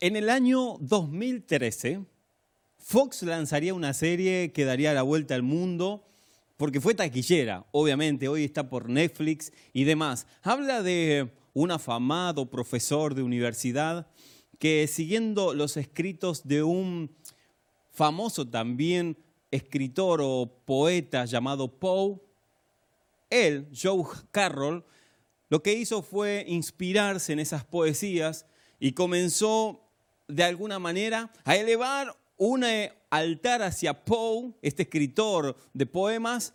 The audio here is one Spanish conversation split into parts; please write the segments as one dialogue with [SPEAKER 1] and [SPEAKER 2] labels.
[SPEAKER 1] En el año 2013, Fox lanzaría una serie que daría la vuelta al mundo porque fue taquillera, obviamente, hoy está por Netflix y demás. Habla de un afamado profesor de universidad que siguiendo los escritos de un famoso también escritor o poeta llamado Poe, él, Joe Carroll, lo que hizo fue inspirarse en esas poesías y comenzó de alguna manera a elevar un altar hacia Poe, este escritor de poemas,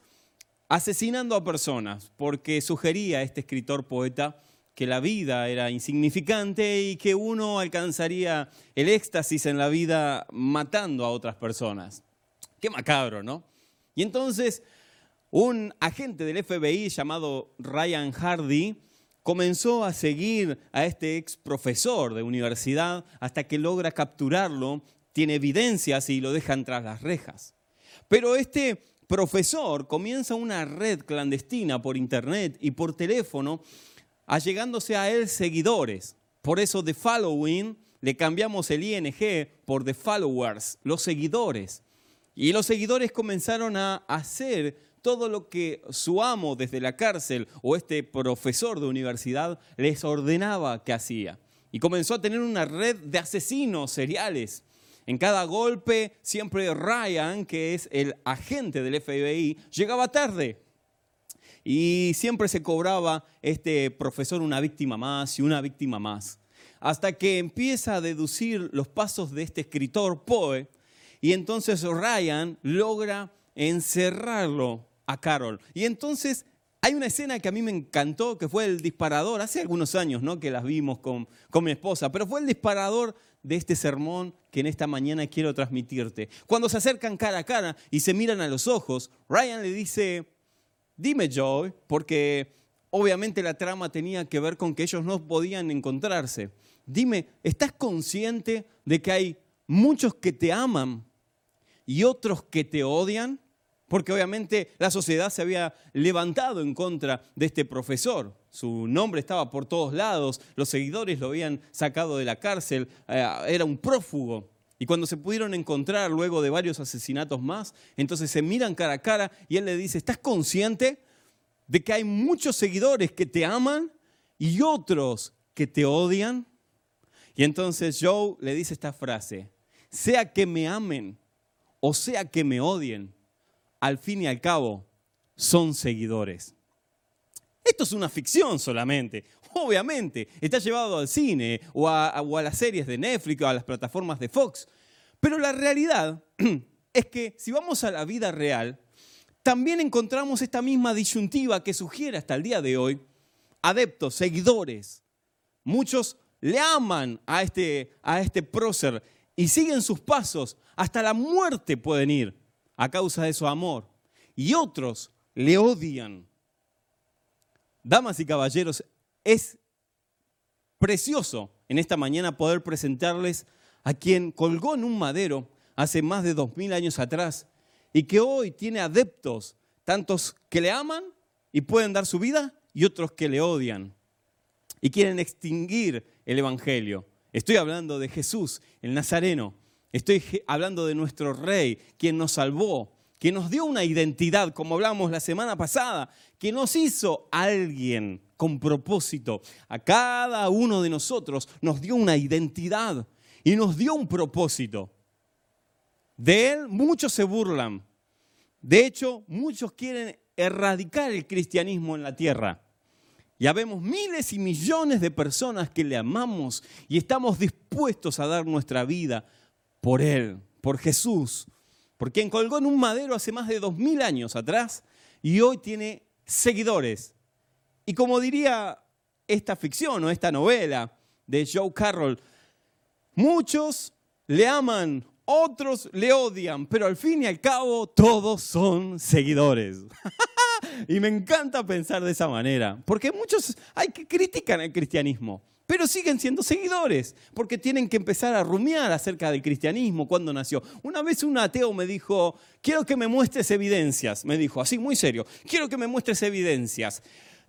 [SPEAKER 1] asesinando a personas, porque sugería a este escritor poeta que la vida era insignificante y que uno alcanzaría el éxtasis en la vida matando a otras personas. Qué macabro, ¿no? Y entonces un agente del FBI llamado Ryan Hardy comenzó a seguir a este ex profesor de universidad hasta que logra capturarlo, tiene evidencias y lo dejan tras las rejas. Pero este profesor comienza una red clandestina por internet y por teléfono, allegándose a él seguidores. Por eso The Following le cambiamos el ING por The Followers, los seguidores. Y los seguidores comenzaron a hacer todo lo que su amo desde la cárcel o este profesor de universidad les ordenaba que hacía. Y comenzó a tener una red de asesinos seriales. En cada golpe, siempre Ryan, que es el agente del FBI, llegaba tarde. Y siempre se cobraba este profesor una víctima más y una víctima más. Hasta que empieza a deducir los pasos de este escritor Poe. Y entonces Ryan logra encerrarlo a Carol. Y entonces hay una escena que a mí me encantó, que fue el disparador, hace algunos años ¿no? que las vimos con, con mi esposa, pero fue el disparador de este sermón que en esta mañana quiero transmitirte. Cuando se acercan cara a cara y se miran a los ojos, Ryan le dice, dime Joe, porque obviamente la trama tenía que ver con que ellos no podían encontrarse. Dime, ¿estás consciente de que hay muchos que te aman y otros que te odian? Porque obviamente la sociedad se había levantado en contra de este profesor. Su nombre estaba por todos lados, los seguidores lo habían sacado de la cárcel, eh, era un prófugo. Y cuando se pudieron encontrar luego de varios asesinatos más, entonces se miran cara a cara y él le dice, ¿estás consciente de que hay muchos seguidores que te aman y otros que te odian? Y entonces Joe le dice esta frase, sea que me amen o sea que me odien, al fin y al cabo son seguidores. Esto es una ficción solamente. Obviamente, está llevado al cine o a, las series de Netflix o a las plataformas de Fox. Pero la realidad es que si vamos a la vida real, también encontramos esta misma disyuntiva que sugiere hasta el día de hoy adeptos, seguidores. Muchos le aman a este, a este prócer y siguen sus pasos. Hasta la muerte pueden ir a causa de su amor y otros le odian. Damas y caballeros, es precioso en esta mañana poder presentarles a quien colgó en un madero hace más de dos mil años atrás y que hoy tiene adeptos, tantos que le aman y pueden dar su vida y otros que le odian y quieren extinguir el Evangelio. Estoy hablando de Jesús, el Nazareno, Estoy hablando de nuestro rey, quien nos salvó, quien nos dio una identidad, como hablamos la semana pasada, que nos hizo alguien con propósito. A cada uno de nosotros nos dio una identidad y nos dio un propósito. De él muchos se burlan. De hecho, muchos quieren erradicar el cristianismo en la tierra. Ya vemos miles y millones de personas que le amamos y estamos dispuestos a dar nuestra vida por Él, por Jesús, por quien colgó en un madero hace más de dos mil años atrás y hoy tiene seguidores. Y como diría esta ficción o esta novela de Joe Carroll, muchos le aman, otros le odian, pero al fin y al cabo todos son seguidores. y me encanta pensar de esa manera, porque muchos hay que critican el cristianismo pero siguen siendo seguidores, porque tienen que empezar a rumiar acerca del cristianismo, cuándo nació. Una vez un ateo me dijo, quiero que me muestres evidencias, me dijo, así muy serio, quiero que me muestres evidencias.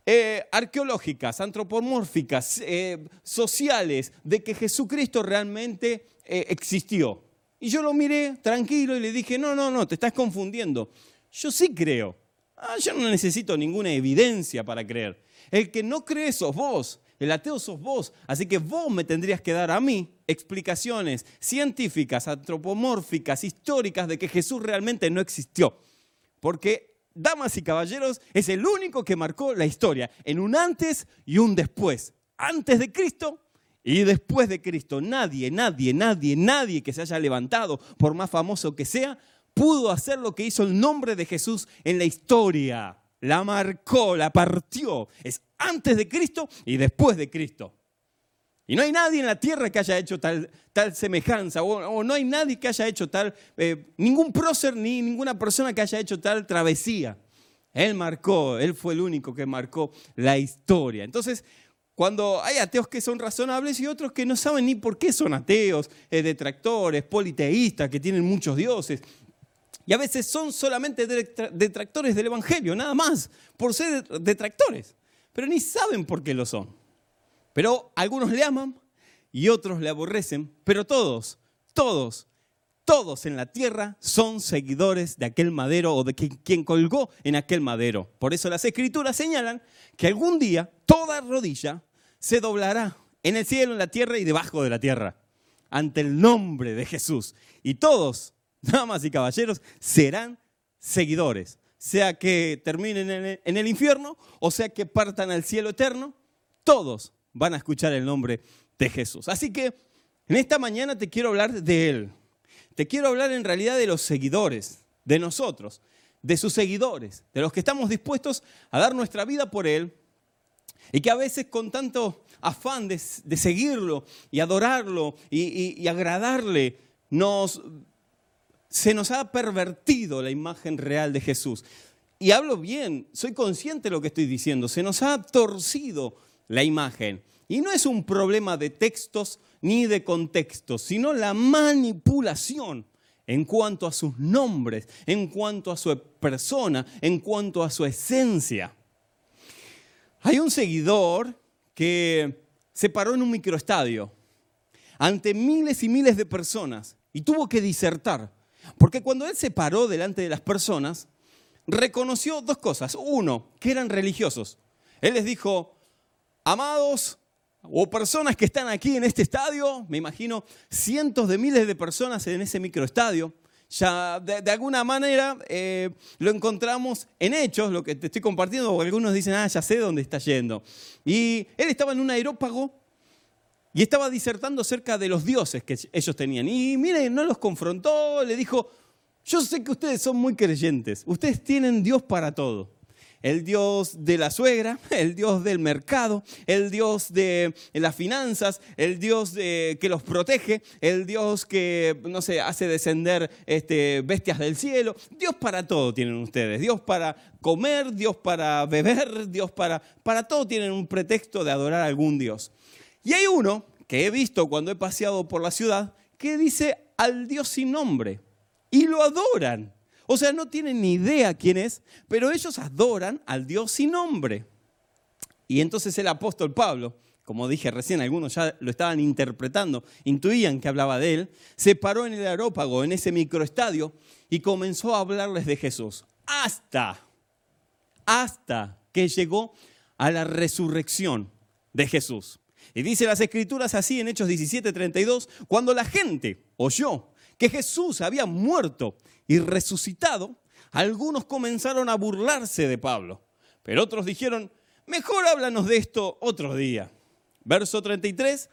[SPEAKER 1] eh, arqueológicas, antropomórficas, eh, sociales, de que Jesucristo realmente eh, existió. Y yo lo miré tranquilo y le dije, no, no, no, te estás confundiendo. Yo sí creo. Ah, yo no necesito ninguna evidencia para creer. El que no cree sos vos. El ateo sos vos. Así que vos me tendrías que dar a mí explicaciones científicas, antropomórficas, históricas de que Jesús realmente no existió. Porque damas y caballeros, es el único que marcó la historia en un antes y un después. Antes de Cristo y después de Cristo. Nadie, nadie, nadie, nadie que se haya levantado, por más famoso que sea, pudo hacer lo que hizo el nombre de Jesús en la historia. La marcó, la partió. Es antes de Cristo y después de Cristo. Y no hay nadie en la tierra que haya hecho tal, semejanza, o, no hay nadie que haya hecho tal, eh, ningún prócer ni ninguna persona que haya hecho tal travesía. Él marcó, él fue el único que marcó la historia. Entonces, cuando hay ateos que son razonables y otros que no saben ni por qué son ateos, eh, detractores, politeístas, que tienen muchos dioses, y a veces son solamente detractores del Evangelio, nada más, por ser detractores, pero ni saben por qué lo son. Pero algunos le aman y otros le aborrecen, pero todos, todos, todos en la tierra son seguidores de aquel madero o de quien colgó en aquel madero. Por eso las escrituras señalan que algún día toda rodilla se doblará en el cielo, en la tierra y debajo de la tierra, ante el nombre de Jesús. Y todos, damas y caballeros, serán seguidores, sea que terminen en el infierno o sea que partan al cielo eterno, todos van a escuchar el nombre de Jesús. Así que en esta mañana te quiero hablar de Él. Te quiero hablar en realidad de los seguidores, de nosotros, de sus seguidores, de los que estamos dispuestos a dar nuestra vida por Él y que a veces con tanto afán de, seguirlo y adorarlo y, agradarle, nos, se nos ha pervertido la imagen real de Jesús. Y hablo bien, soy consciente de lo que estoy diciendo, se nos ha torcido la imagen. Y no es un problema de textos ni de contextos, sino la manipulación en cuanto a sus nombres, en cuanto a su persona, en cuanto a su esencia. Hay un seguidor que se paró en un microestadio ante miles y miles de personas y tuvo que disertar, porque cuando él se paró delante de las personas, reconoció dos cosas. Uno, que eran religiosos. Él les dijo, Amados o personas que están aquí en este estadio, me imagino cientos de miles de personas en ese microestadio, ya de, alguna manera eh, lo encontramos en hechos, lo que te estoy compartiendo, porque algunos dicen, ah, ya sé dónde está yendo. Y él estaba en un aerópago y estaba disertando acerca de los dioses que ellos tenían. Y miren, no los confrontó, le dijo, yo sé que ustedes son muy creyentes, ustedes tienen Dios para todo el Dios de la suegra, el Dios del mercado, el Dios de las finanzas, el Dios que los protege, el Dios que, no sé, hace descender este, bestias del cielo. Dios para todo tienen ustedes. Dios para comer, Dios para beber, Dios para... Para todo tienen un pretexto de adorar a algún Dios. Y hay uno he visto cuando he paseado por la ciudad que dice al Dios sin nombre y lo adoran. O sea, no tienen ni idea quién es, pero ellos adoran al Dios sin nombre. Y entonces el apóstol Pablo, como dije recién, algunos ya lo estaban interpretando, intuían que hablaba de él, se paró en el aerópago, en ese microestadio, y comenzó a hablarles de Jesús. Hasta, hasta que llegó a la resurrección de Jesús. Y dice las escrituras así en Hechos 17:32, cuando la gente oyó que Jesús había muerto y resucitado, algunos comenzaron a burlarse de Pablo, pero otros dijeron, mejor háblanos de esto otro día. Verso 33,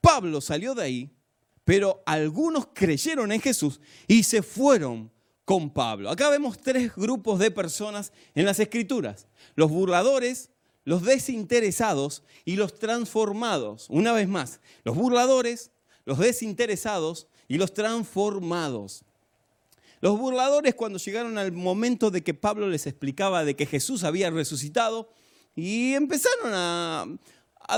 [SPEAKER 1] Pablo salió de ahí, pero algunos creyeron en Jesús y se fueron con Pablo. Acá vemos tres grupos de personas en las escrituras. Los burladores, los desinteresados y los transformados. Una vez más, los burladores, los desinteresados y los transformados. Los burladores cuando llegaron al momento de que Pablo les explicaba de que Jesús había resucitado y empezaron a,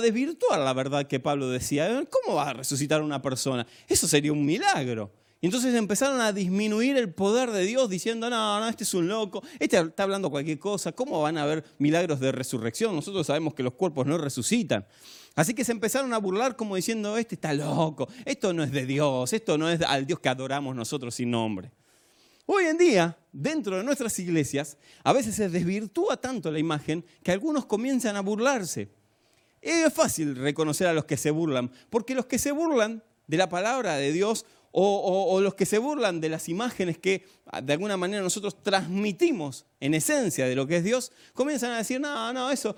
[SPEAKER 1] desvirtuar la verdad que Pablo decía. ¿Cómo va a resucitar una persona? Eso sería un milagro. Entonces empezaron a disminuir el poder de Dios diciendo, no, no, este es un loco, este está hablando cualquier cosa, ¿cómo van a haber milagros de resurrección? Nosotros sabemos que los cuerpos no resucitan. Así que se empezaron a burlar como diciendo, este está loco, esto no es de Dios, esto no es al Dios que adoramos nosotros sin nombre. Hoy en día, dentro de nuestras iglesias, a veces se desvirtúa tanto la imagen que algunos comienzan a burlarse. Es fácil reconocer a los que se burlan, porque los que se burlan de la palabra de Dios o, los que se burlan de las imágenes que ah, de alguna manera nosotros transmitimos en esencia de lo que es Dios, comienzan a decir, no, no, eso,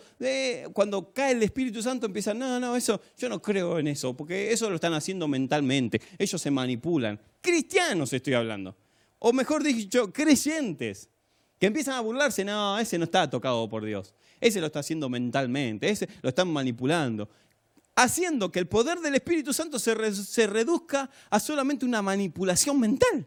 [SPEAKER 1] cuando cae el Espíritu Santo empiezan, no, no, eso, yo no creo en eso, porque eso lo están haciendo mentalmente, ellos se manipulan. Cristianos estoy hablando, o mejor dicho, creyentes, que empiezan a burlarse, no, ese no está tocado por Dios, ese lo está haciendo mentalmente, ese lo están manipulando haciendo que el poder del Espíritu Santo se, reduzca a solamente una manipulación mental.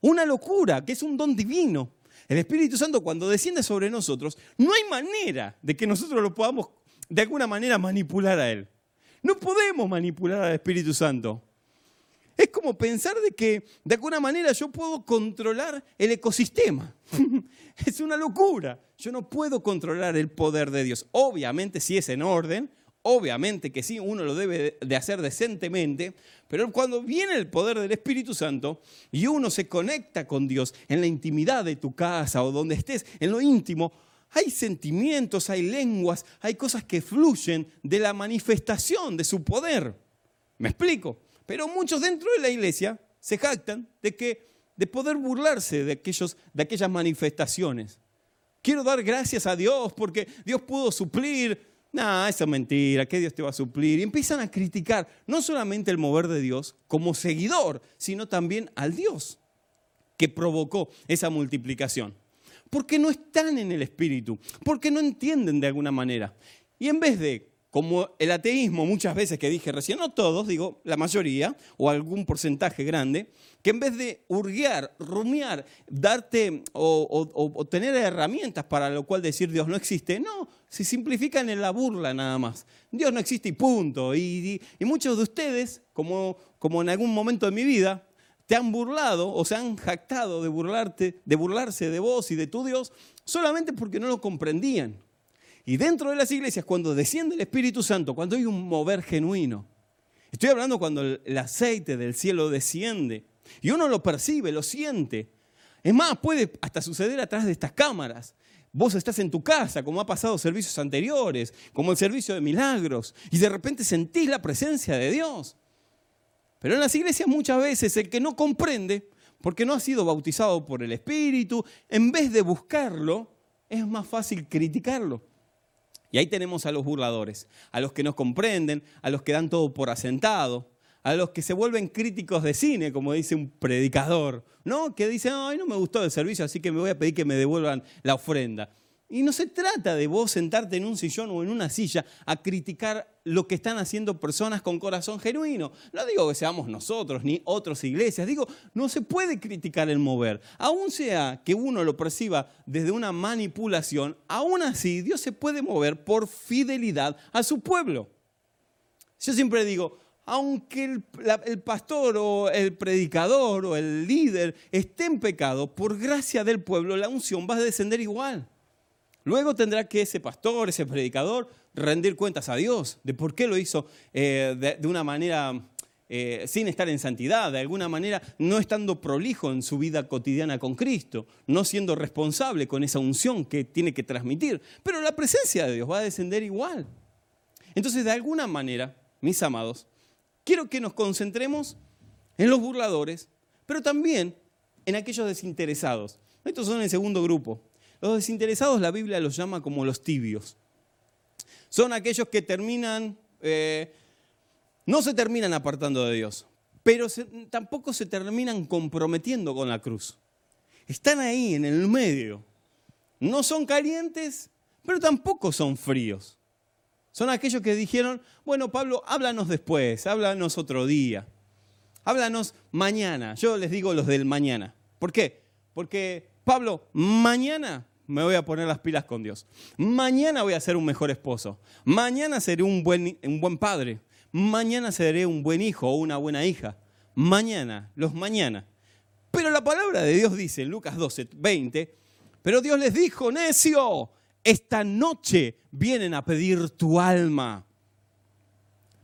[SPEAKER 1] Una locura, que es un don divino. El Espíritu Santo cuando desciende sobre nosotros, no hay manera de que nosotros lo podamos de alguna manera manipular a Él. No podemos manipular al Espíritu Santo. Es como pensar de que de alguna manera yo puedo controlar el ecosistema. es una locura. Yo no puedo controlar el poder de Dios. Obviamente si es en orden, Obviamente que sí, uno lo debe de hacer decentemente, pero cuando viene el poder del Espíritu Santo y uno se conecta con Dios en la intimidad de tu casa o donde estés, en lo íntimo, hay sentimientos, hay lenguas, hay cosas que fluyen de la manifestación de su poder. ¿Me explico? Pero muchos dentro de la iglesia se jactan de que de poder burlarse de aquellos de aquellas manifestaciones. Quiero dar gracias a Dios porque Dios pudo suplir no, esa es mentira, ¿qué Dios te va a suplir? Y empiezan a criticar no solamente el mover de Dios como seguidor, sino también al Dios que provocó esa multiplicación. Porque no están en el Espíritu, porque no entienden de alguna manera. Y en vez de como el ateísmo muchas veces que dije recién, no todos, digo la mayoría o algún porcentaje grande, que en vez de hurguear, rumiar, darte o, tener herramientas para lo cual decir Dios no existe, no, se simplifican en la burla nada más. Dios no existe y punto. Y, muchos de ustedes, como, como en algún momento de mi vida, te han burlado o se han jactado de burlarte, de burlarse de vos y de tu Dios solamente porque no lo comprendían. Y dentro de las iglesias, cuando desciende el Espíritu Santo, cuando hay un mover genuino, estoy hablando cuando el aceite del cielo desciende y uno lo percibe, lo siente. Es más, puede hasta suceder atrás de estas cámaras. Vos estás en tu casa, como ha pasado servicios anteriores, como el servicio de milagros, y de repente sentís la presencia de Dios. Pero en las iglesias muchas veces el que no comprende, porque no ha sido bautizado por el Espíritu, en vez de buscarlo, es más fácil criticarlo. Y ahí tenemos a los burladores, a los que nos comprenden, a los que dan todo por asentado, a los que se vuelven críticos de cine, como dice un predicador, ¿no? Que dicen, ay, no me gustó el servicio, así que me voy a pedir que me devuelvan la ofrenda. Y no se trata de vos sentarte en un sillón o en una silla a criticar lo que están haciendo personas con corazón genuino. No digo que seamos nosotros ni otras iglesias, digo, no se puede criticar el mover. Aún sea que uno lo perciba desde una manipulación, aún así Dios se puede mover por fidelidad a su pueblo. Yo siempre digo, aunque el, el, pastor o el predicador o el líder esté en pecado, por gracia del pueblo la unción va a descender igual. Luego tendrá que ese pastor, ese predicador, rendir cuentas a Dios de por qué lo hizo eh, de, una manera eh, sin estar en santidad, de alguna manera no estando prolijo en su vida cotidiana con Cristo, no siendo responsable con esa unción que tiene que transmitir. Pero la presencia de Dios va a descender igual. Entonces, de alguna manera, mis amados, quiero que nos concentremos en los burladores, pero también en aquellos desinteresados. Estos son el segundo grupo. Los desinteresados la Biblia los llama como los tibios. Son aquellos que terminan, eh, no se terminan apartando de Dios, pero tampoco se terminan comprometiendo con la cruz. Están ahí en el medio. No son calientes, pero tampoco son fríos. Son aquellos que dijeron, bueno, Pablo, háblanos después, háblanos otro día, háblanos mañana. Yo les digo los del mañana. ¿Por qué? Porque, Pablo, mañana me voy a poner las pilas con Dios. Mañana voy a ser un mejor esposo. Mañana seré un buen, un buen padre. Mañana seré un buen hijo o una buena hija. mañana, los mañana. Pero la palabra de Dios dice en Lucas 12, 20, pero Dios les dijo, necio, esta noche vienen a pedir tu alma.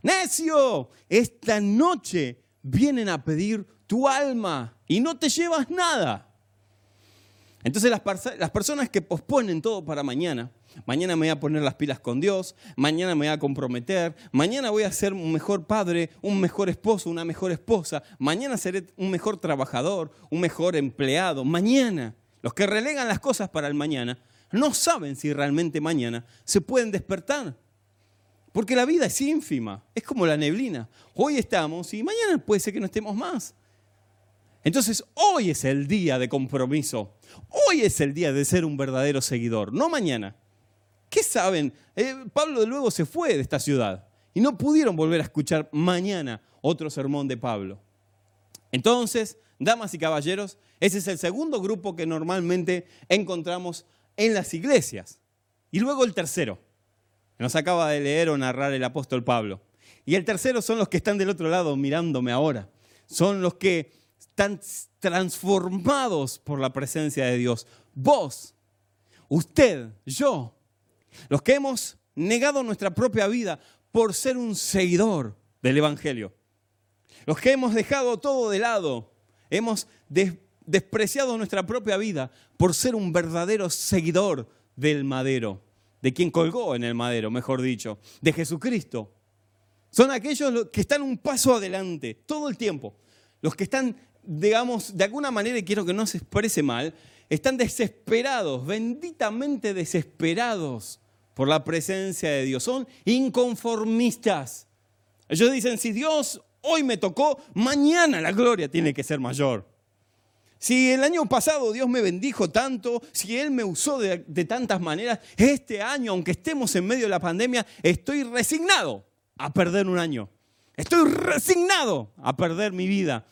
[SPEAKER 1] Necio, esta noche vienen a pedir tu alma y no te llevas nada. Entonces las, las personas que posponen todo para mañana, mañana me voy a poner las pilas con Dios, mañana me voy a comprometer, mañana voy a ser un mejor padre, un mejor esposo, una mejor esposa, mañana seré un mejor trabajador, un mejor empleado, mañana. Los que relegan las cosas para el mañana no saben si realmente mañana se pueden despertar. Porque la vida es ínfima, es como la neblina. Hoy estamos y mañana puede ser que no estemos más. Entonces hoy es el día de compromiso. Hoy es el día de ser un verdadero seguidor, no mañana. ¿Qué saben? Eh, Pablo de luego se fue de esta ciudad y no pudieron volver a escuchar mañana otro sermón de Pablo. Entonces, damas y caballeros, ese es el segundo grupo que normalmente encontramos en las iglesias. Y luego el tercero, nos acaba de leer o narrar el apóstol Pablo. Y el tercero son los que están del otro lado mirándome ahora. Son los que están transformados por la presencia de Dios. Vos, usted, yo, los que hemos negado nuestra propia vida por ser un seguidor del Evangelio. Los que hemos dejado todo de lado, hemos despreciado nuestra propia vida por ser un verdadero seguidor del madero, de quien colgó en el madero, mejor dicho, de Jesucristo. Son aquellos que están un paso adelante todo el tiempo. Los que están digamos, de alguna manera, y quiero que no se exprese mal, están desesperados, benditamente desesperados por la presencia de Dios. Son inconformistas. Ellos dicen, si Dios hoy me tocó, mañana la gloria tiene que ser mayor. Si el año pasado Dios me bendijo tanto, si Él me usó de, de, tantas maneras, este año, aunque estemos en medio de la pandemia, estoy resignado a perder un año. Estoy resignado a perder mi vida.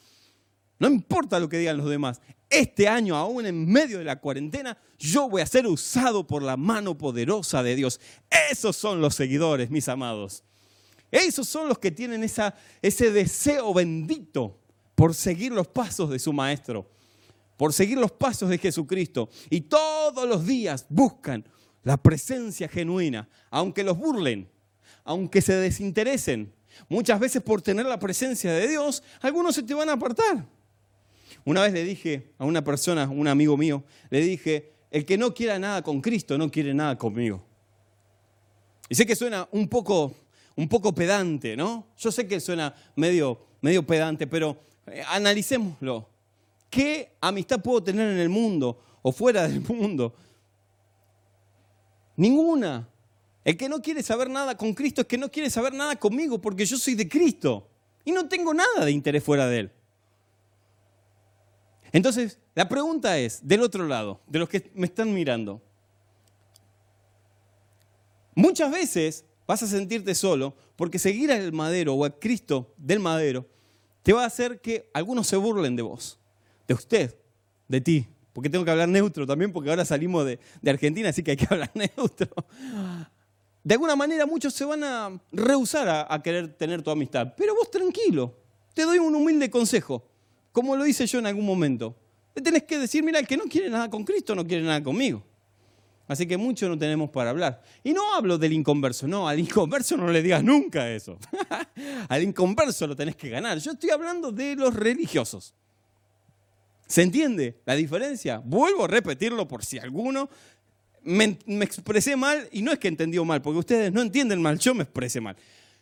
[SPEAKER 1] No importa lo que digan los demás. Este año, aún en medio de la cuarentena, yo voy a ser usado por la mano poderosa de Dios. Esos son los seguidores, mis amados. Esos son los que tienen esa, ese deseo bendito por seguir los pasos de su Maestro, por seguir los pasos de Jesucristo. Y todos los días buscan la presencia genuina, aunque los burlen, aunque se desinteresen. Muchas veces por tener la presencia de Dios, algunos se te van a apartar. Una vez le dije a una persona, un amigo mío, le dije, el que no quiera nada con Cristo no quiere nada conmigo. Y sé que suena un poco, un poco pedante, ¿no? Yo sé que suena medio, medio pedante, pero eh, analicémoslo. ¿Qué amistad puedo tener en el mundo o fuera del mundo? Ninguna. El que no quiere saber nada con Cristo es que no quiere saber nada conmigo porque yo soy de Cristo y no tengo nada de interés fuera de Él. Entonces, la pregunta es, del otro lado, de los que me están mirando, muchas veces vas a sentirte solo porque seguir al madero o a Cristo del madero te va a hacer que algunos se burlen de vos, de usted, de ti. Porque tengo que hablar neutro también, porque ahora salimos de, Argentina, así que hay que hablar neutro. De alguna manera muchos se van a rehusar a, a querer tener tu amistad, pero vos tranquilo, te doy un humilde consejo como lo hice yo en algún momento. Le tenés que decir, mira, el que no quiere nada con Cristo no quiere nada conmigo. Así que mucho no tenemos para hablar. Y no hablo del inconverso, no, al inconverso no le digas nunca eso. al inconverso lo tenés que ganar. Yo estoy hablando de los religiosos. ¿Se entiende la diferencia? Vuelvo a repetirlo por si alguno me, me, expresé mal, y no es que entendió mal, porque ustedes no entienden mal, yo me expresé mal.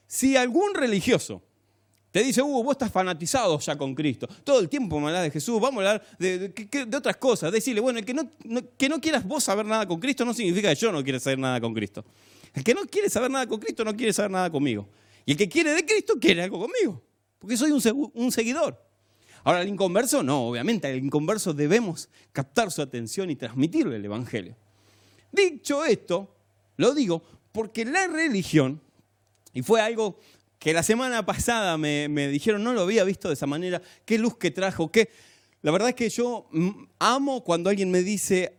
[SPEAKER 1] Si algún religioso te dice, uh, vos estás fanatizado ya con Cristo. Todo el tiempo me hablas de Jesús, vamos a hablar de, otras cosas. Decirle, bueno, el que no, que no quieras vos saber nada con Cristo no significa que yo no quiera saber nada con Cristo. El que no quiere saber nada con Cristo no quiere saber nada conmigo. Y el que quiere de Cristo quiere algo conmigo. Porque soy un, un seguidor. Ahora, el inconverso, no, obviamente, al inconverso debemos captar su atención y transmitirle el Evangelio. Dicho esto, lo digo porque la religión, y fue algo que la semana pasada me, dijeron, no lo había visto de esa manera, qué luz que trajo, qué... La verdad es que yo mm, amo cuando alguien me dice,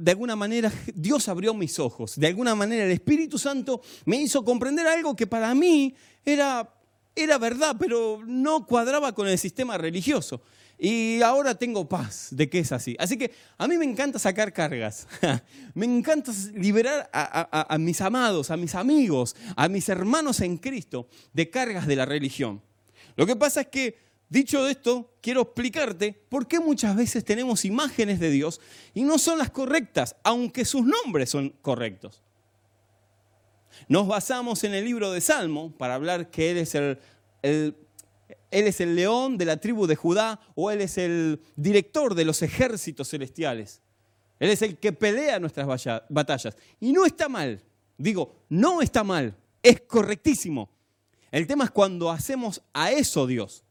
[SPEAKER 1] de alguna manera Dios abrió mis ojos, de alguna manera el Espíritu Santo me hizo comprender algo que para mí era era verdad, pero no cuadraba con el sistema religioso. Y ahora tengo paz de que es así. Así que a mí me encanta sacar cargas. me encanta liberar a, mis amados, a mis amigos, a mis hermanos en Cristo de cargas de la religión. Lo que pasa es que, dicho esto, quiero explicarte por qué muchas veces tenemos imágenes de Dios y no son las correctas, aunque sus nombres son correctos. Nos basamos en el libro de Salmo para hablar que Él es el él es el león de la tribu de Judá o Él es el director de los ejércitos celestiales. Él es el que pelea nuestras batallas. Y no está mal. Digo, no está mal. Es correctísimo. El tema es cuando hacemos a eso Dios.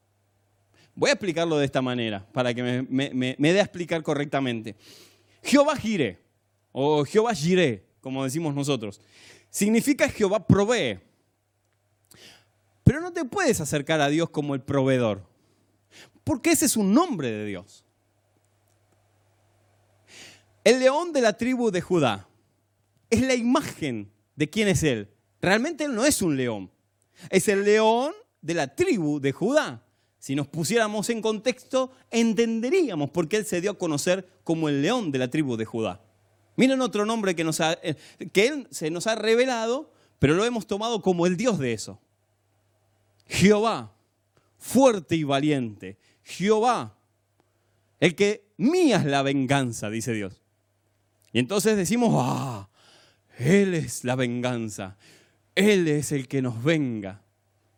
[SPEAKER 1] Voy a explicarlo de esta manera para que me, dé a explicar correctamente. Jehová gire o Jehová Jiré, como decimos nosotros, significa Jehová provee. Pero no te puedes acercar a Dios como el proveedor, porque ese es un nombre de Dios. El león de la tribu de Judá es la imagen de quién es Él. Realmente Él no es un león, es el león de la tribu de Judá. Si nos pusiéramos en contexto, entenderíamos por qué Él se dio a conocer como el león de la tribu de Judá. Miren otro nombre que, nos eh, que Él se nos ha revelado, pero lo hemos tomado como el Dios de eso. Jehová, fuerte y valiente. Jehová, el que mía es la venganza, dice Dios. Y entonces decimos, ah, Él es la venganza. Él es el que nos venga.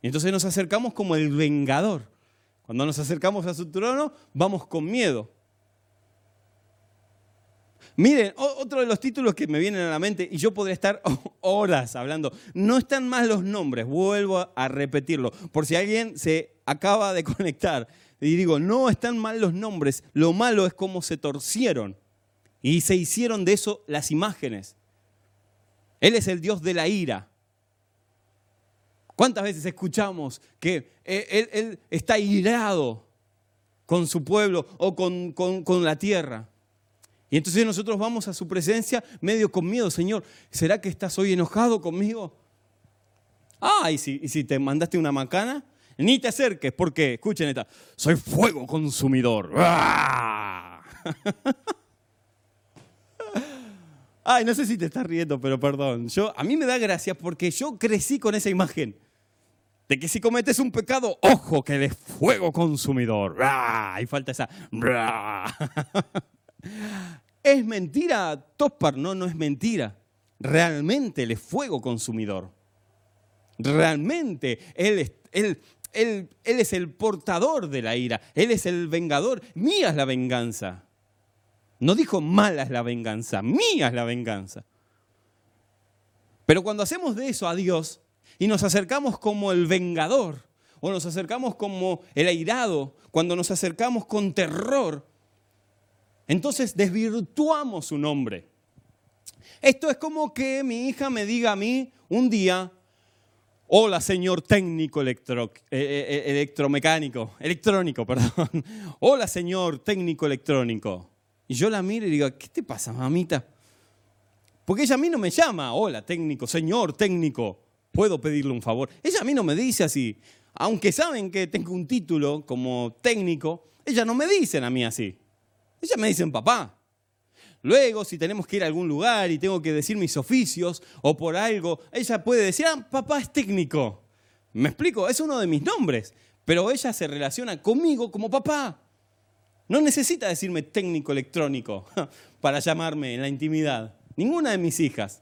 [SPEAKER 1] Y entonces nos acercamos como el vengador. Cuando nos acercamos a su trono, vamos con miedo. Miren, otro de los títulos que me vienen a la mente, y yo podría estar horas hablando, no están más los nombres, vuelvo a repetirlo, por si alguien se acaba de conectar. Y digo, no están mal los nombres, lo malo es cómo se torcieron y se hicieron de eso las imágenes. Él es el Dios de la ira. ¿Cuántas veces escuchamos que Él, está irado con su pueblo o con, con la tierra? Y entonces nosotros vamos a su presencia medio con miedo, Señor, ¿será que estás hoy enojado conmigo? Ah, y si, te mandaste una macana, ni te acerques, porque, escuchen esta, soy fuego consumidor. ¡Ah! Ay, no sé si te estás riendo, pero perdón. Yo, a mí me da gracia porque yo crecí con esa imagen de que si cometes un pecado, ojo, que eres fuego consumidor. ¡Ah! Y falta esa. ¿Es mentira Tospar? No, no es mentira. Realmente Él es fuego consumidor. Realmente Él es, él, él, él es el portador de la ira. Él es el vengador. Mía es la venganza. No dijo mala es la venganza. Mía es la venganza. Pero cuando hacemos de eso a Dios y nos acercamos como el vengador, o nos acercamos como el airado, cuando nos acercamos con terror, entonces desvirtuamos su nombre. Esto es como que mi hija me diga a mí un día, hola señor técnico eh, eh, eh, electromecánico, electrónico, perdón. Hola señor técnico electrónico. Y yo la miro y digo, ¿qué te pasa, mamita? Porque ella a mí no me llama, hola técnico, señor técnico, puedo pedirle un favor. Ella a mí no me dice así. Aunque saben que tengo un título como técnico, ella no me dicen a mí así. Ella me dicen papá. Luego, si tenemos que ir a algún lugar y tengo que decir mis oficios o por algo, ella puede decir, ah, papá es técnico. ¿Me explico? Es uno de mis nombres, pero ella se relaciona conmigo como papá. No necesita decirme técnico electrónico para llamarme en la intimidad. Ninguna de mis hijas.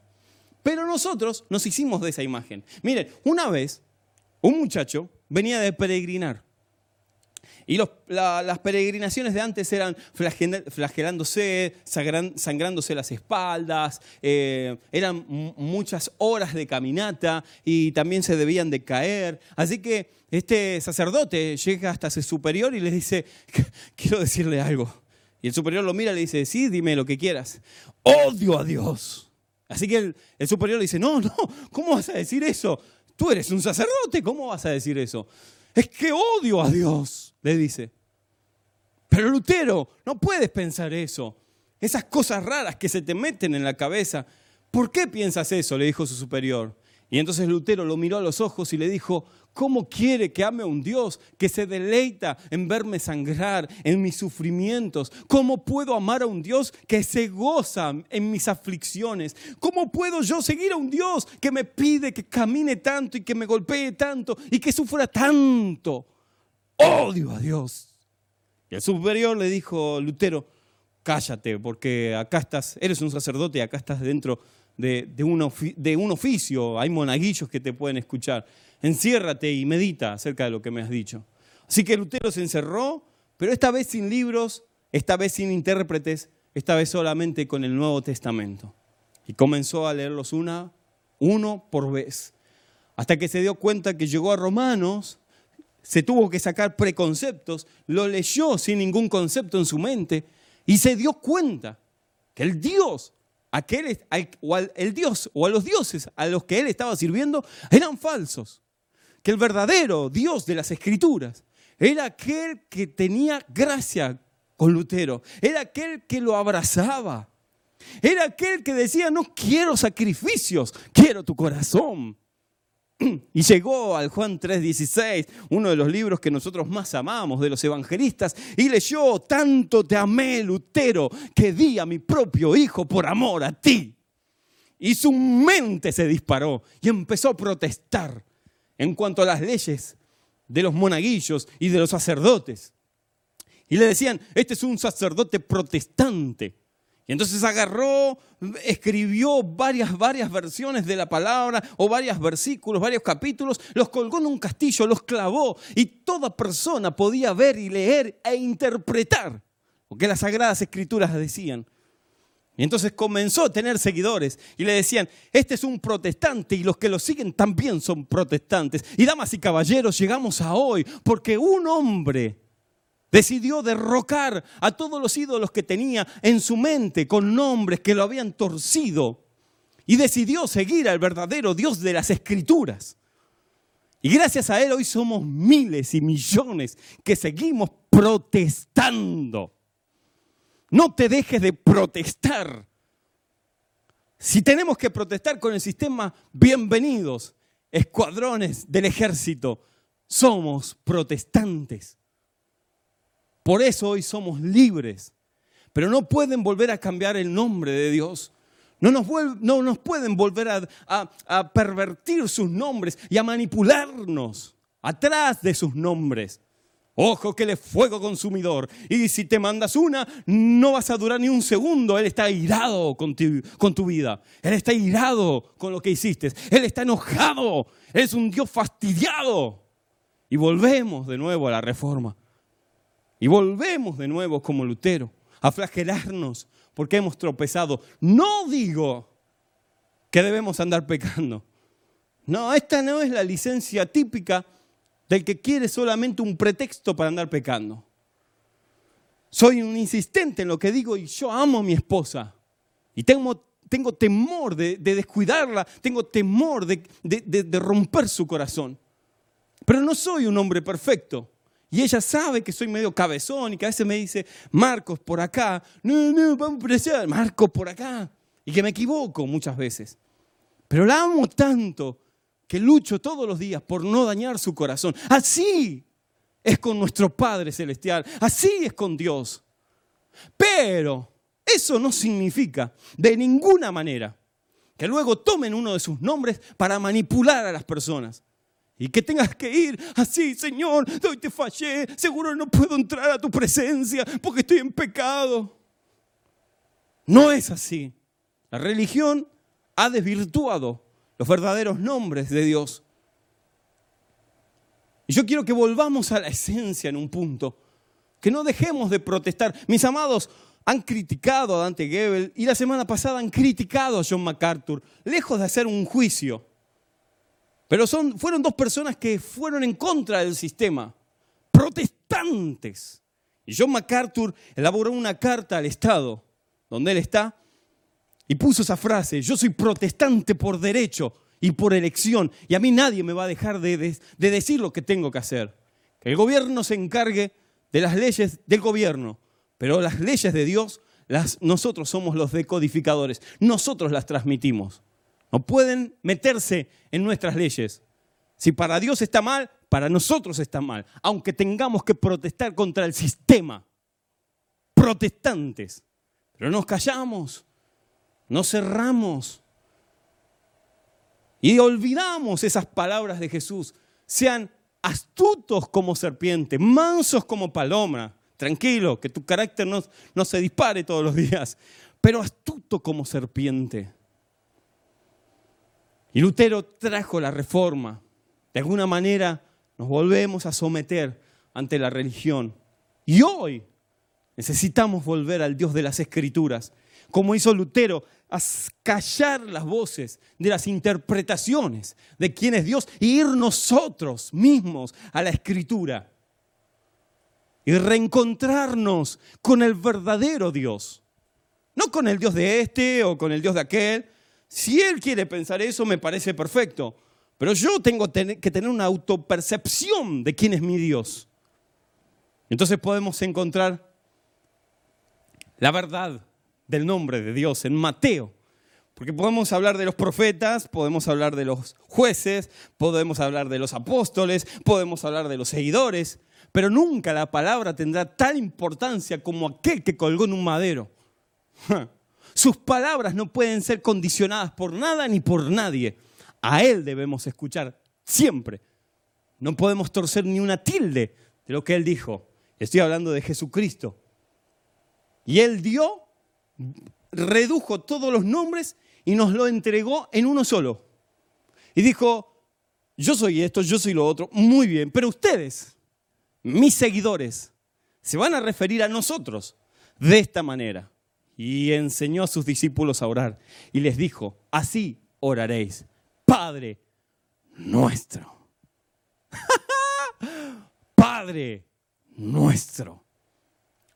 [SPEAKER 1] Pero nosotros nos hicimos de esa imagen. Miren, una vez un muchacho venía de peregrinar y las peregrinaciones de antes eran flagelándose, sangrándose las espaldas, eh, eran muchas horas de caminata y también se debían de caer. Así que este sacerdote llega hasta ese superior y le dice, quiero decirle algo. Y el superior lo mira y le dice, sí, dime lo que quieras. Odio a Dios. Así que el, el superior le dice, no, no, ¿cómo vas a decir eso? Tú eres un sacerdote, ¿cómo vas a decir eso? Es que odio a Dios, le dice. Pero Lutero, no puedes pensar eso. Esas cosas raras que se te meten en la cabeza. ¿Por qué piensas eso? le dijo su superior. Y entonces Lutero lo miró a los ojos y le dijo, ¿cómo quiere que ame a un Dios que se deleita en verme sangrar, en mis sufrimientos? ¿Cómo puedo amar a un Dios que se goza en mis aflicciones? ¿Cómo puedo yo seguir a un Dios que me pide que camine tanto y que me golpee tanto y que sufra tanto? Odio a Dios. Y el superior le dijo, Lutero, cállate, porque acá estás, eres un sacerdote y acá estás dentro de, un, un oficio, hay monaguillos que te pueden escuchar. Enciérrate y medita acerca de lo que me has dicho. Así que Lutero se encerró, pero esta vez sin libros, esta vez sin intérpretes, esta vez solamente con el Nuevo Testamento. Y comenzó a leerlos una, uno por vez, hasta que se dio cuenta que llegó a Romanos, se tuvo que sacar preconceptos, lo leyó sin ningún concepto en su mente y se dio cuenta que el Dios aquel, el Dios o a los dioses a los que él estaba sirviendo eran falsos. Que el verdadero Dios de las Escrituras era aquel que tenía gracia con Lutero, era aquel que lo abrazaba, era aquel que decía, no quiero sacrificios, quiero tu corazón. Y llegó al Juan 3:16, uno de los libros que nosotros más amamos de los evangelistas, y leyó, tanto te amé, Lutero, que di a mi propio hijo por amor a ti. Y su mente se disparó y empezó a protestar en cuanto a las leyes de los monaguillos y de los sacerdotes. Y le decían, este es un sacerdote protestante. Y entonces agarró, escribió varias, varias versiones de la palabra o varios versículos, varios capítulos, los colgó en un castillo, los clavó y toda persona podía ver y leer e interpretar lo que las sagradas escrituras decían. Y entonces comenzó a tener seguidores y le decían, este es un protestante y los que lo siguen también son protestantes. Y damas y caballeros, llegamos a hoy porque un hombre Decidió derrocar a todos los ídolos que tenía en su mente con nombres que lo habían torcido. Y decidió seguir al verdadero Dios de las Escrituras. Y gracias a Él hoy somos miles y millones que seguimos protestando. No te dejes de protestar. Si tenemos que protestar con el sistema, bienvenidos, escuadrones del ejército, somos protestantes. Por eso hoy somos libres. Pero no pueden volver a cambiar el nombre de Dios. No nos, no nos pueden volver a, a pervertir sus nombres y a manipularnos atrás de sus nombres. Ojo que él es fuego consumidor. Y si te mandas una, no vas a durar ni un segundo. Él está irado con tu, con tu, vida. Él está irado con lo que hiciste. Él está enojado. es un Dios fastidiado. Y volvemos de nuevo a la reforma. Y volvemos de nuevo como Lutero a flagelarnos porque hemos tropezado. No digo que debemos andar pecando. No, esta no es la licencia típica del que quiere solamente un pretexto para andar pecando. Soy un insistente en lo que digo y yo amo a mi esposa. Y tengo, tengo temor de, descuidarla, tengo temor de, de romper su corazón. Pero no soy un hombre perfecto. Y ella sabe que soy medio cabezón y que a veces me dice, Marcos, por acá. No, no, vamos a presionar. Marcos, por acá. Y que me equivoco muchas veces. Pero la amo tanto que lucho todos los días por no dañar su corazón. Así es con nuestro Padre Celestial. Así es con Dios. Pero eso no significa de ninguna manera que luego tomen uno de sus nombres para manipular a las personas. Y que tengas que ir así, Señor, hoy te fallé, seguro no puedo entrar a tu presencia porque estoy en pecado. No es así. La religión ha desvirtuado los verdaderos nombres de Dios. Y yo quiero que volvamos a la esencia en un punto, que no dejemos de protestar. Mis amados han criticado a Dante Gebel y la semana pasada han criticado a John MacArthur, lejos de hacer un juicio. Pero son, fueron dos personas que fueron en contra del sistema, protestantes. John MacArthur elaboró una carta al Estado, donde él está, y puso esa frase, yo soy protestante por derecho y por elección, y a mí nadie me va a dejar de, de decir lo que tengo que hacer. Que el gobierno se encargue de las leyes del gobierno, pero las leyes de Dios, las, nosotros somos los decodificadores, nosotros las transmitimos. No pueden meterse en nuestras leyes. Si para Dios está mal, para nosotros está mal, aunque tengamos que protestar contra el sistema. Protestantes. Pero nos callamos, nos cerramos y olvidamos esas palabras de Jesús. Sean astutos como serpiente, mansos como paloma. Tranquilo, que tu carácter no, no se dispare todos los días, pero astuto como serpiente. Y Lutero trajo la reforma. De alguna manera nos volvemos a someter ante la religión. Y hoy necesitamos volver al Dios de las Escrituras, como hizo Lutero, a callar las voces de las interpretaciones de quién es Dios y ir nosotros mismos a la Escritura y reencontrarnos con el verdadero Dios. No con el Dios de este o con el Dios de aquel. Si Él quiere pensar eso, me parece perfecto. Pero yo tengo que tener una autopercepción de quién es mi Dios. Entonces podemos encontrar la verdad del nombre de Dios en Mateo. Porque podemos hablar de los profetas, podemos hablar de los jueces, podemos hablar de los apóstoles, podemos hablar de los seguidores, pero nunca la palabra tendrá tal importancia como aquel que colgó en un madero. Sus palabras no pueden ser condicionadas por nada ni por nadie. A Él debemos escuchar siempre. No podemos torcer ni una tilde de lo que Él dijo. Estoy hablando de Jesucristo. Y Él dio, redujo todos los nombres y nos lo entregó en uno solo. Y dijo, yo soy esto, yo soy lo otro, muy bien, pero ustedes, mis seguidores, se van a referir a nosotros de esta manera. Y enseñó a sus discípulos a orar y les dijo, así oraréis, Padre nuestro. Padre nuestro.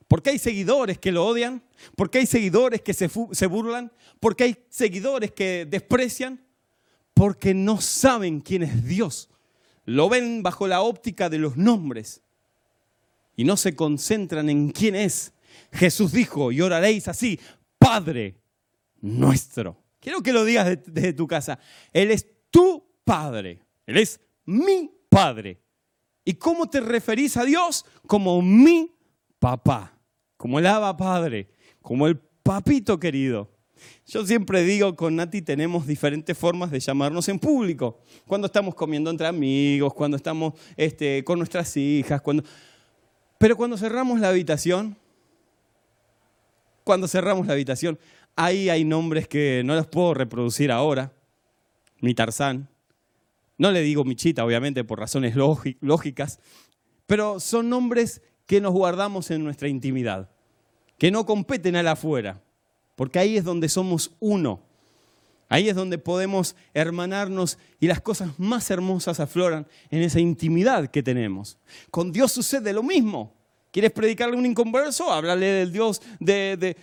[SPEAKER 1] ¿Por qué hay seguidores que lo odian? ¿Por qué hay seguidores que se, se burlan? ¿Por qué hay seguidores que desprecian? Porque no saben quién es Dios. Lo ven bajo la óptica de los nombres y no se concentran en quién es. Jesús dijo, y oraréis así, Padre nuestro. Quiero que lo digas desde tu casa. Él es tu Padre. Él es mi Padre. ¿Y cómo te referís a Dios? Como mi papá como el Aba Padre, como el papito querido. Yo siempre digo, con Nati tenemos diferentes formas de llamarnos en público. Cuando estamos comiendo entre amigos, cuando estamos este, con nuestras hijas, cuando... Pero cuando cerramos la habitación, cuando cerramos la habitación, ahí hay nombres que no los puedo reproducir ahora. Mi Tarzán. No le digo Michita, obviamente, por razones lógicas, pero son nombres que nos guardamos en nuestra intimidad, que no competen al afuera, porque ahí es donde somos uno. Ahí es donde podemos hermanarnos y las cosas más hermosas afloran en esa intimidad que tenemos. Con Dios sucede lo mismo. ¿Quieres predicarle a un inconverso? Háblale del Dios de,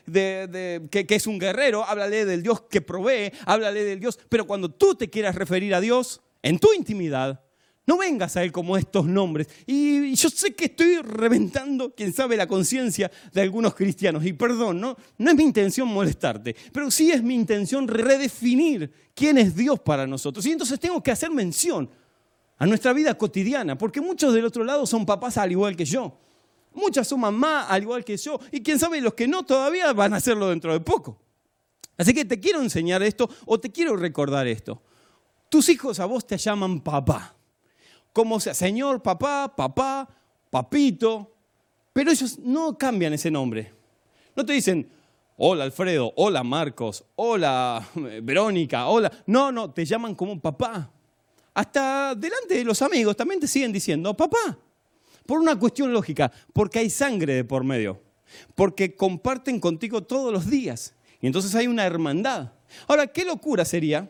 [SPEAKER 1] que, que, es un guerrero, háblale del Dios que provee, háblale del Dios. Pero cuando tú te quieras referir a Dios en tu intimidad, no vengas a Él como estos nombres. Y yo sé que estoy reventando, quién sabe, la conciencia de algunos cristianos. Y perdón, ¿no? no es mi intención molestarte, pero sí es mi intención redefinir quién es Dios para nosotros. Y entonces tengo que hacer mención a nuestra vida cotidiana, porque muchos del otro lado son papás al igual que yo. Muchas son mamás al igual que yo. Y quién sabe, los que no todavía van a hacerlo dentro de poco. Así que te quiero enseñar esto o te quiero recordar esto. Tus hijos a vos te llaman papá como sea, señor, papá, papá, papito, pero ellos no cambian ese nombre. No te dicen, hola Alfredo, hola Marcos, hola eh, Verónica, hola. No, no, te llaman como papá. Hasta delante de los amigos también te siguen diciendo papá. Por una cuestión lógica, porque hay sangre de por medio, porque comparten contigo todos los días. Y entonces hay una hermandad. Ahora, qué locura sería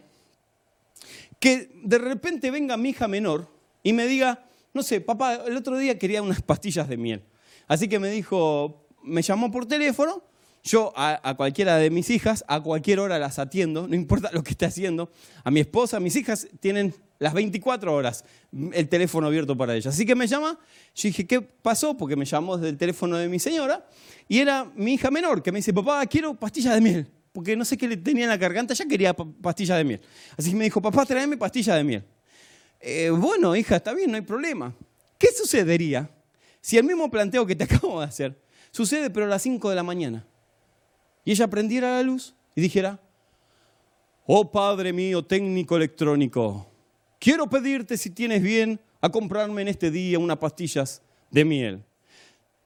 [SPEAKER 1] que de repente venga mi hija menor y me diga, no sé, papá, el otro día quería unas pastillas de miel. Así que me dijo, me llamó por teléfono, yo a, cualquiera de mis hijas, a cualquier hora las atiendo, no importa lo que esté haciendo. A mi esposa, mis hijas tienen las 24 horas el teléfono abierto para ellas. Así que me llama, yo dije, ¿qué pasó? Porque me llamó desde el teléfono de mi señora y era mi hija menor que me dice, papá, quiero pastillas de miel porque no sé qué le tenía en la garganta, ya quería pastilla de miel. Así que me dijo, papá, tráeme pastilla de miel. Eh, bueno, hija, está bien, no hay problema. ¿Qué sucedería si el mismo planteo que te acabo de hacer sucede pero a las 5 de la mañana? Y ella prendiera la luz y dijera, oh Padre mío técnico electrónico, quiero pedirte si tienes bien a comprarme en este día unas pastillas de miel.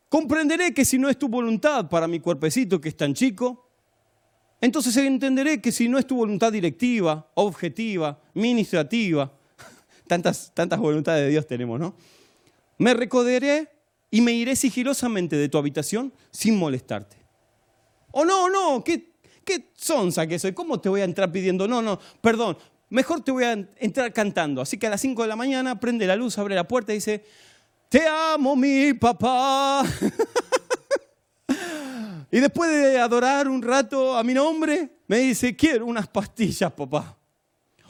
[SPEAKER 1] Comprenderé que si no es tu voluntad para mi cuerpecito que es tan chico, entonces entenderé que si no es tu voluntad directiva, objetiva, ministrativa, tantas, tantas voluntades de Dios tenemos, ¿no? Me recoderé y me iré sigilosamente de tu habitación sin molestarte. Oh, no, no, ¿qué, qué sonsa que soy? ¿Cómo te voy a entrar pidiendo? No, no, perdón, mejor te voy a entrar cantando. Así que a las 5 de la mañana prende la luz, abre la puerta y dice, te amo mi papá. y después de adorar un rato a mi nombre, me dice, quiero unas pastillas, papá.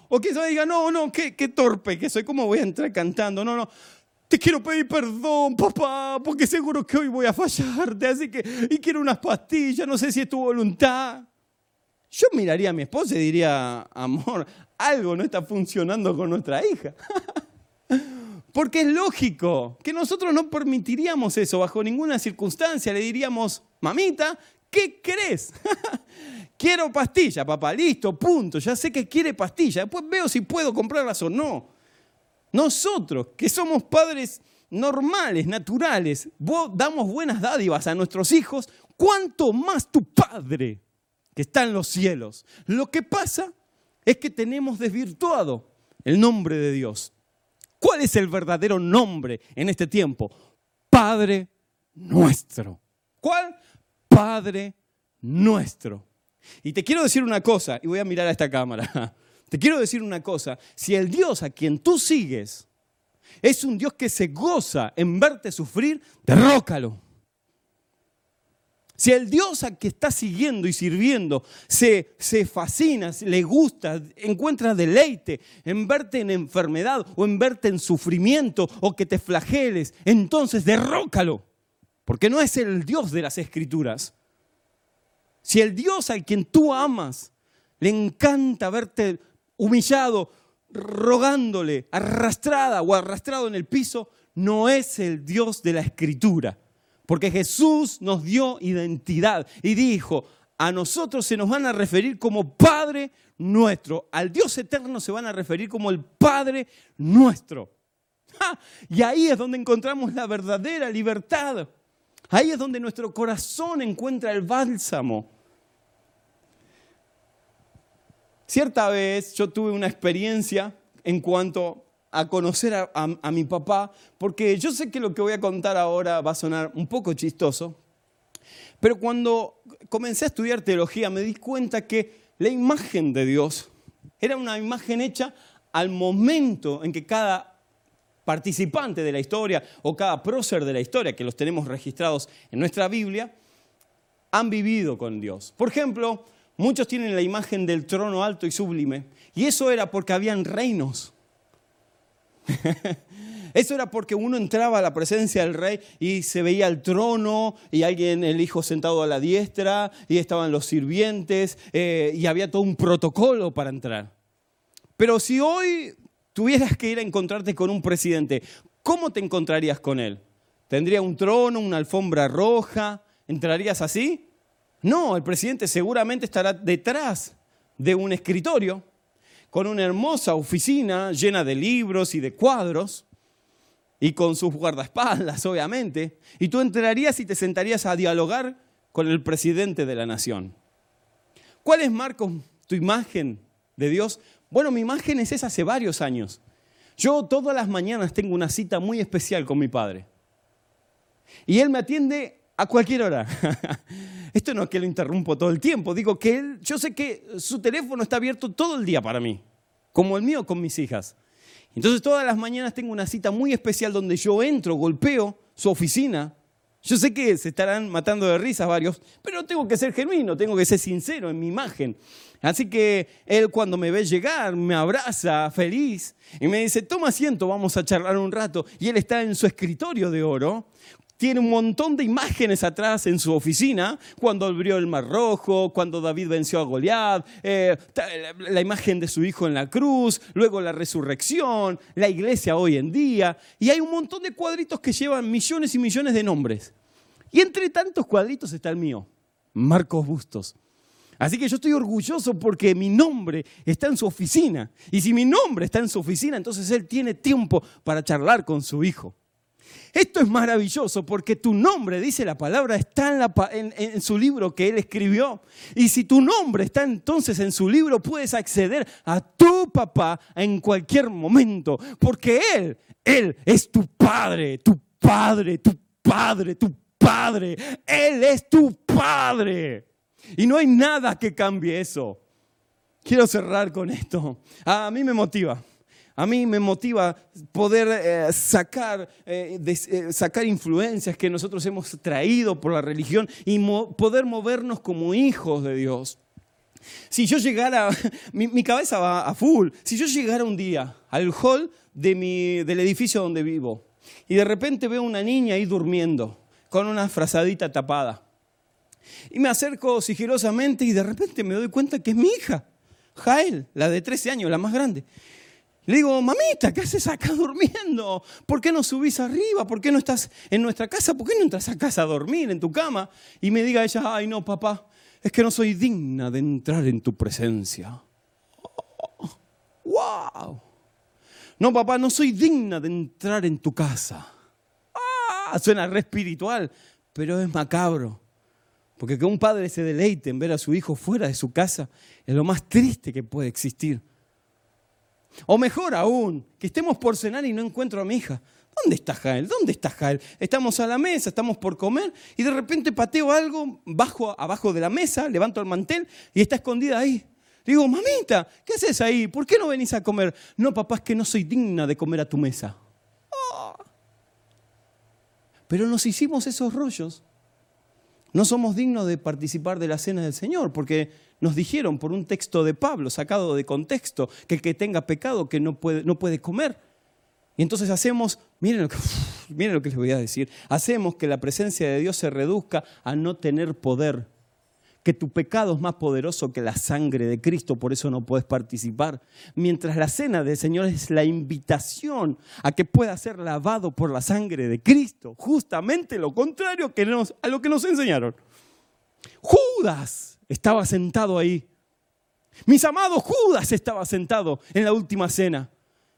[SPEAKER 1] O que yo diga, no, no, qué, torpe que soy, ¿cómo voy a entrar cantando? No, no, te quiero pedir perdón, papá, porque seguro que hoy voy a fallarte, así que, y quiero unas pastillas, no sé si es tu voluntad. Yo miraría a mi esposa y diría, amor, algo no está funcionando con nuestra hija. Porque es lógico que nosotros no permitiríamos eso bajo ninguna circunstancia. Le diríamos, mamita, ¿qué crees? Quiero pastilla, papá, listo, punto. Ya sé que quiere pastilla. Después veo si puedo comprarlas o no. Nosotros, que somos padres normales, naturales, damos buenas dádivas a nuestros hijos, ¿cuánto más tu Padre que está en los cielos? Lo que pasa es que tenemos desvirtuado el nombre de Dios. ¿Cuál es el verdadero nombre en este tiempo? Padre nuestro. ¿Cuál? Padre nuestro. Y te quiero decir una cosa, y voy a mirar a esta cámara. Te quiero decir una cosa, si el Dios a quien tú sigues es un Dios que se goza en verte sufrir, derrócalo. Si el Dios a que estás siguiendo y sirviendo se, se fascina, le gusta, encuentra deleite en verte en enfermedad o en verte en sufrimiento o que te flageles, entonces derrócalo. Porque no es el Dios de las escrituras. Si el Dios al quien tú amas le encanta verte humillado, rogándole, arrastrada o arrastrado en el piso, no es el Dios de la escritura. Porque Jesús nos dio identidad y dijo, a nosotros se nos van a referir como Padre nuestro, al Dios eterno se van a referir como el Padre nuestro. Y ahí es donde encontramos la verdadera libertad. Ahí es donde nuestro corazón encuentra el bálsamo. Cierta vez yo tuve una experiencia en cuanto a conocer a, mi papá, porque yo sé que lo que voy a contar ahora va a sonar un poco chistoso, pero cuando comencé a estudiar teología me di cuenta que la imagen de Dios era una imagen hecha al momento en que cada participante de la historia o cada prócer de la historia, que los tenemos registrados en nuestra Biblia, han vivido con Dios. Por ejemplo, muchos tienen la imagen del trono alto y sublime, y eso era porque habían reinos Eso era porque uno entraba a la presencia del rey y se veía el trono y alguien, el hijo sentado a la diestra y estaban los sirvientes eh, y había todo un protocolo para entrar. Pero si hoy tuvieras que ir a encontrarte con un presidente, ¿cómo te encontrarías con él? ¿Tendría un trono, una alfombra roja? ¿Entrarías así? No, el presidente seguramente estará detrás de un escritorio con una hermosa oficina llena de libros y de cuadros y con sus guardaespaldas, obviamente, y tú entrarías y te sentarías a dialogar con el presidente de la nación. ¿Cuál es, Marcos, tu imagen de Dios? Bueno, mi imagen es esa hace varios años. Yo todas las mañanas tengo una cita muy especial con mi padre. Y él me atiende a cualquier hora. Esto no es que lo interrumpo todo el tiempo, digo que él, yo sé que su teléfono está abierto todo el día para mí, como el mío con mis hijas. Entonces todas las mañanas tengo una cita muy especial donde yo entro, golpeo su oficina. Yo sé que se estarán matando de risas varios, pero tengo que ser genuino, tengo que ser sincero en mi imagen. Así que él cuando me ve llegar me abraza feliz y me dice, toma asiento, vamos a charlar un rato. Y él está en su escritorio de oro tiene un montón de imágenes atrás en su oficina, cuando abrió el Mar Rojo, cuando David venció a Goliat, eh, la imagen de su hijo en la cruz, luego la resurrección, la iglesia hoy en día, y hay un montón de cuadritos que llevan millones y millones de nombres. Y entre tantos cuadritos está el mío, Marcos Bustos. Así que yo estoy orgulloso porque mi nombre está en su oficina. Y si mi nombre está en su oficina, entonces él tiene tiempo para charlar con su hijo. Esto es maravilloso porque tu nombre, dice la palabra, está en, su libro que él escribió. Y si tu nombre está entonces en su libro, puedes acceder a tu papá en cualquier momento. Porque él, él es tu padre, tu padre, tu padre, tu padre. Él es tu padre. Y no hay nada que cambie eso. Quiero cerrar con esto. A mí me motiva. A mí me motiva poder eh, sacar, eh, eh, sacar influencias que nosotros hemos traído por la religión y poder movernos como hijos de Dios. Si yo llegara, mi, cabeza va a full, si yo llegara un día al hall del edificio donde vivo y de repente veo una niña ahí durmiendo con una frazadita tapada y me acerco sigilosamente y de repente me doy cuenta que es mi hija, Jael, la de 13 años, la más grande. Le digo, mamita, ¿qué haces acá durmiendo? ¿Por qué no subís arriba? ¿Por qué no estás en nuestra casa? ¿Por qué no entras a casa a dormir en tu cama? Y me diga ella, ay no, papá, es que no soy digna de entrar en tu presencia. ¡Wow! No, papá, no soy digna de entrar en tu casa. ¡Ah! Suena re espiritual, pero es macabro. Porque que un padre se deleite en ver a su hijo fuera de su casa es lo más triste que puede existir. O mejor aún, que estemos por cenar y no encuentro a mi hija. ¿Dónde está Jael? ¿Dónde está Jael? Estamos a la mesa, estamos por comer y de repente pateo algo bajo, abajo de la mesa, levanto el mantel y está escondida ahí. Digo, mamita, ¿qué haces ahí? ¿Por qué no venís a comer? No, papá, es que no soy digna de comer a tu mesa. Ah. Pero nos hicimos esos rollos no somos dignos de participar de la cena del Señor, porque nos dijeron por un texto de Pablo, sacado de contexto, que el que tenga pecado que no puede, no comer. Y entonces hacemos, miren lo, que, miren lo que les voy a decir, hacemos que la presencia de Dios se reduzca a no tener poder que tu pecado es más poderoso que la sangre de Cristo, por eso no puedes participar. Mientras la cena del Señor es la invitación a que pueda ser lavado por la sangre de Cristo, justamente lo contrario que a lo que nos enseñaron. Judas estaba sentado ahí. Mis amados, Judas estaba sentado en la última cena.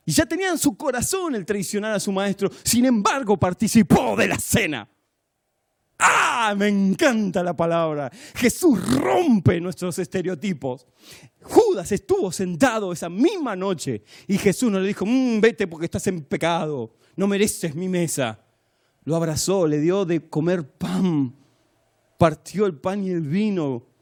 [SPEAKER 1] Y ya tenía en su corazón el traicionar a su maestro. Sin embargo, participó de la cena. ¡Ah! Me encanta la palabra. Jesús rompe nuestros estereotipos. Judas estuvo sentado esa misma noche y Jesús no le dijo, mm, vete porque estás en pecado, no mereces mi mesa. Lo abrazó, le dio de comer pan, partió el pan y el vino.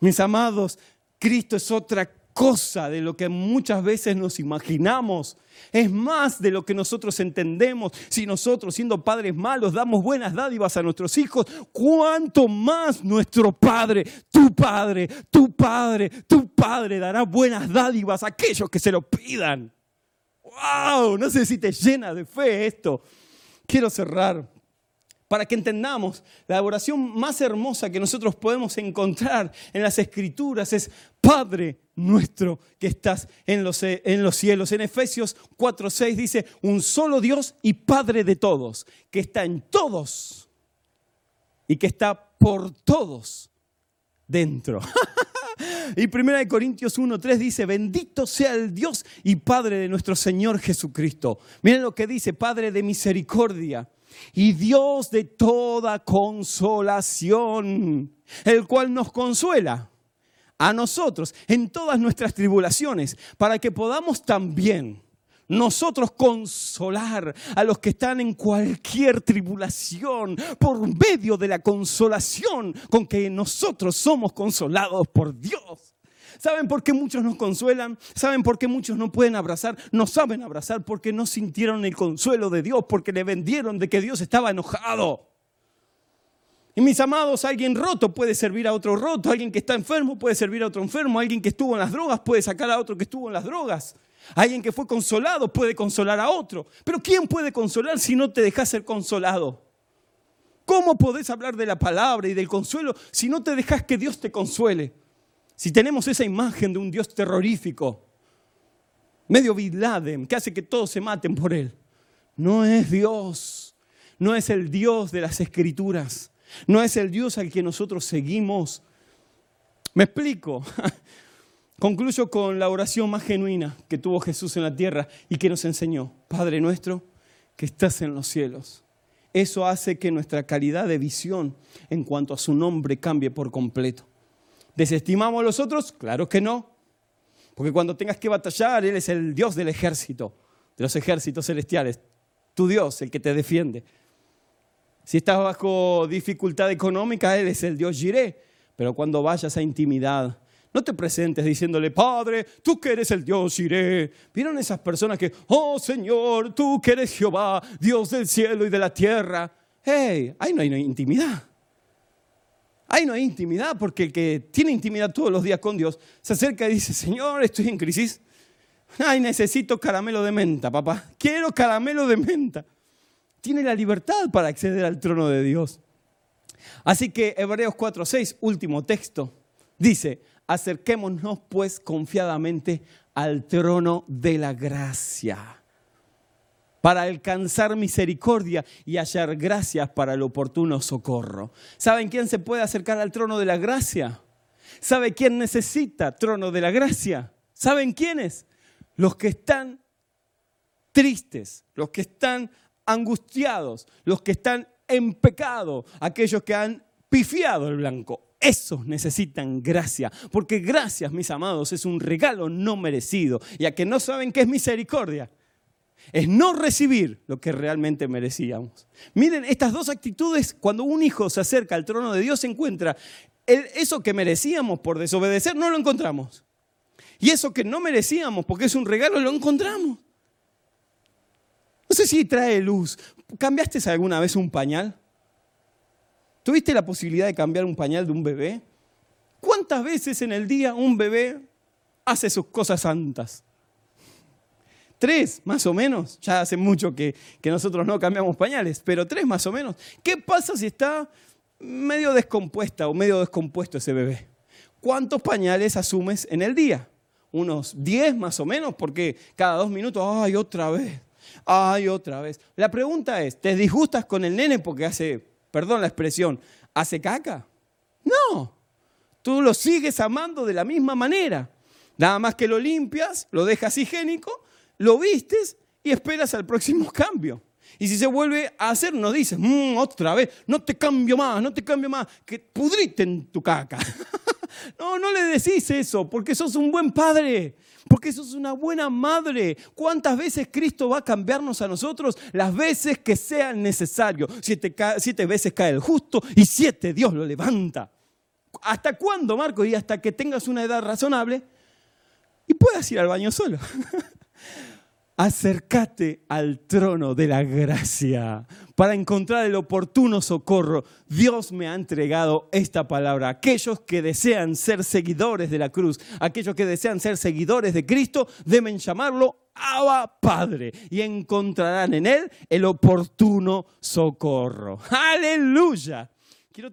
[SPEAKER 1] Mis amados, Cristo es otra cosa de lo que muchas veces nos imaginamos. Es más de lo que nosotros entendemos. Si nosotros, siendo padres malos, damos buenas dádivas a nuestros hijos, cuánto más nuestro Padre, tu Padre, tu Padre, tu Padre dará buenas dádivas a aquellos que se lo pidan. ¡Wow! No sé si te llena de fe esto. Quiero cerrar para que entendamos la oración más hermosa que nosotros podemos encontrar en las escrituras es Padre nuestro que estás en los, en los cielos. En Efesios 4:6 dice, un solo Dios y Padre de todos, que está en todos y que está por todos dentro. y 1 Corintios 1:3 dice, bendito sea el Dios y Padre de nuestro Señor Jesucristo. Miren lo que dice, Padre de misericordia y Dios de toda consolación, el cual nos consuela a nosotros en todas nuestras tribulaciones, para que podamos también nosotros consolar a los que están en cualquier tribulación por medio de la consolación con que nosotros somos consolados por Dios. ¿Saben por qué muchos nos consuelan? ¿Saben por qué muchos no pueden abrazar? No saben abrazar porque no sintieron el consuelo de Dios, porque le vendieron de que Dios estaba enojado. Y mis amados, alguien roto puede servir a otro roto, alguien que está enfermo puede servir a otro enfermo, alguien que estuvo en las drogas puede sacar a otro que estuvo en las drogas. Alguien que fue consolado puede consolar a otro. Pero ¿quién puede consolar si no te dejas ser consolado? ¿Cómo podés hablar de la palabra y del consuelo si no te dejas que Dios te consuele? Si tenemos esa imagen de un Dios terrorífico, medio Bin Laden, que hace que todos se maten por él. No es Dios, no es el Dios de las escrituras, no es el Dios al que nosotros seguimos. Me explico. Concluyo con la oración más genuina que tuvo Jesús en la tierra y que nos enseñó. Padre nuestro, que estás en los cielos. Eso hace que nuestra calidad de visión en cuanto a su nombre cambie por completo. ¿Desestimamos a los otros? Claro que no. Porque cuando tengas que batallar, Él es el Dios del ejército, de los ejércitos celestiales. Tu Dios, el que te defiende. Si estás bajo dificultad económica, Él es el Dios Jiré. Pero cuando vayas a intimidad, no te presentes diciéndole, Padre, tú que eres el Dios iré. ¿Vieron esas personas que, oh Señor, tú que eres Jehová, Dios del cielo y de la tierra? Hey, ahí no hay intimidad. Ahí no hay intimidad porque el que tiene intimidad todos los días con Dios se acerca y dice, Señor, estoy en crisis. Ay, necesito caramelo de menta, papá. Quiero caramelo de menta. Tiene la libertad para acceder al trono de Dios. Así que Hebreos 4:6, último texto, dice, Acerquémonos pues confiadamente al trono de la gracia para alcanzar misericordia y hallar gracias para el oportuno socorro. ¿Saben quién se puede acercar al trono de la gracia? ¿Sabe quién necesita trono de la gracia? ¿Saben quiénes? Los que están tristes, los que están angustiados, los que están en pecado, aquellos que han pifiado el blanco. Esos necesitan gracia, porque gracias, mis amados, es un regalo no merecido. Y a que no saben qué es misericordia, es no recibir lo que realmente merecíamos. Miren, estas dos actitudes, cuando un hijo se acerca al trono de Dios, se encuentra eso que merecíamos por desobedecer, no lo encontramos. Y eso que no merecíamos porque es un regalo, lo encontramos. No sé si trae luz. ¿Cambiaste alguna vez un pañal? ¿Tuviste la posibilidad de cambiar un pañal de un bebé? ¿Cuántas veces en el día un bebé hace sus cosas santas? Tres, más o menos. Ya hace mucho que, que, nosotros no cambiamos pañales, pero tres más o menos. ¿Qué pasa si está medio descompuesta o medio descompuesto ese bebé? ¿Cuántos pañales asumes en el día? Unos diez más o menos, porque cada dos minutos, ay, otra vez, ay, otra vez. La pregunta es, ¿te disgustas con el nene porque hace perdón la expresión, hace caca? No, tú lo sigues amando de la misma manera. Nada más que lo limpias, lo dejas higiénico, lo vistes y esperas al próximo cambio. Y si se vuelve a hacer, no dices, mmm, otra vez, no te cambio más, no te cambio más, que pudrite en tu caca. no, no le decís eso, porque sos un buen padre porque eso es una buena madre. ¿Cuántas veces Cristo va a cambiarnos a nosotros? Las veces que sean necesario. Siete, siete veces cae el justo y siete Dios lo levanta. ¿Hasta cuándo, Marco? Y hasta que tengas una edad razonable y puedas ir al baño solo. acércate al trono de la gracia para encontrar el oportuno socorro. Dios me ha entregado esta palabra. Aquellos que desean ser seguidores de la cruz, aquellos que desean ser seguidores de Cristo, deben llamarlo Abba Padre y encontrarán en Él el oportuno socorro. Aleluya. Quiero.